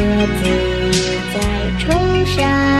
鸽子在崇山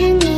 You.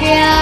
yeah.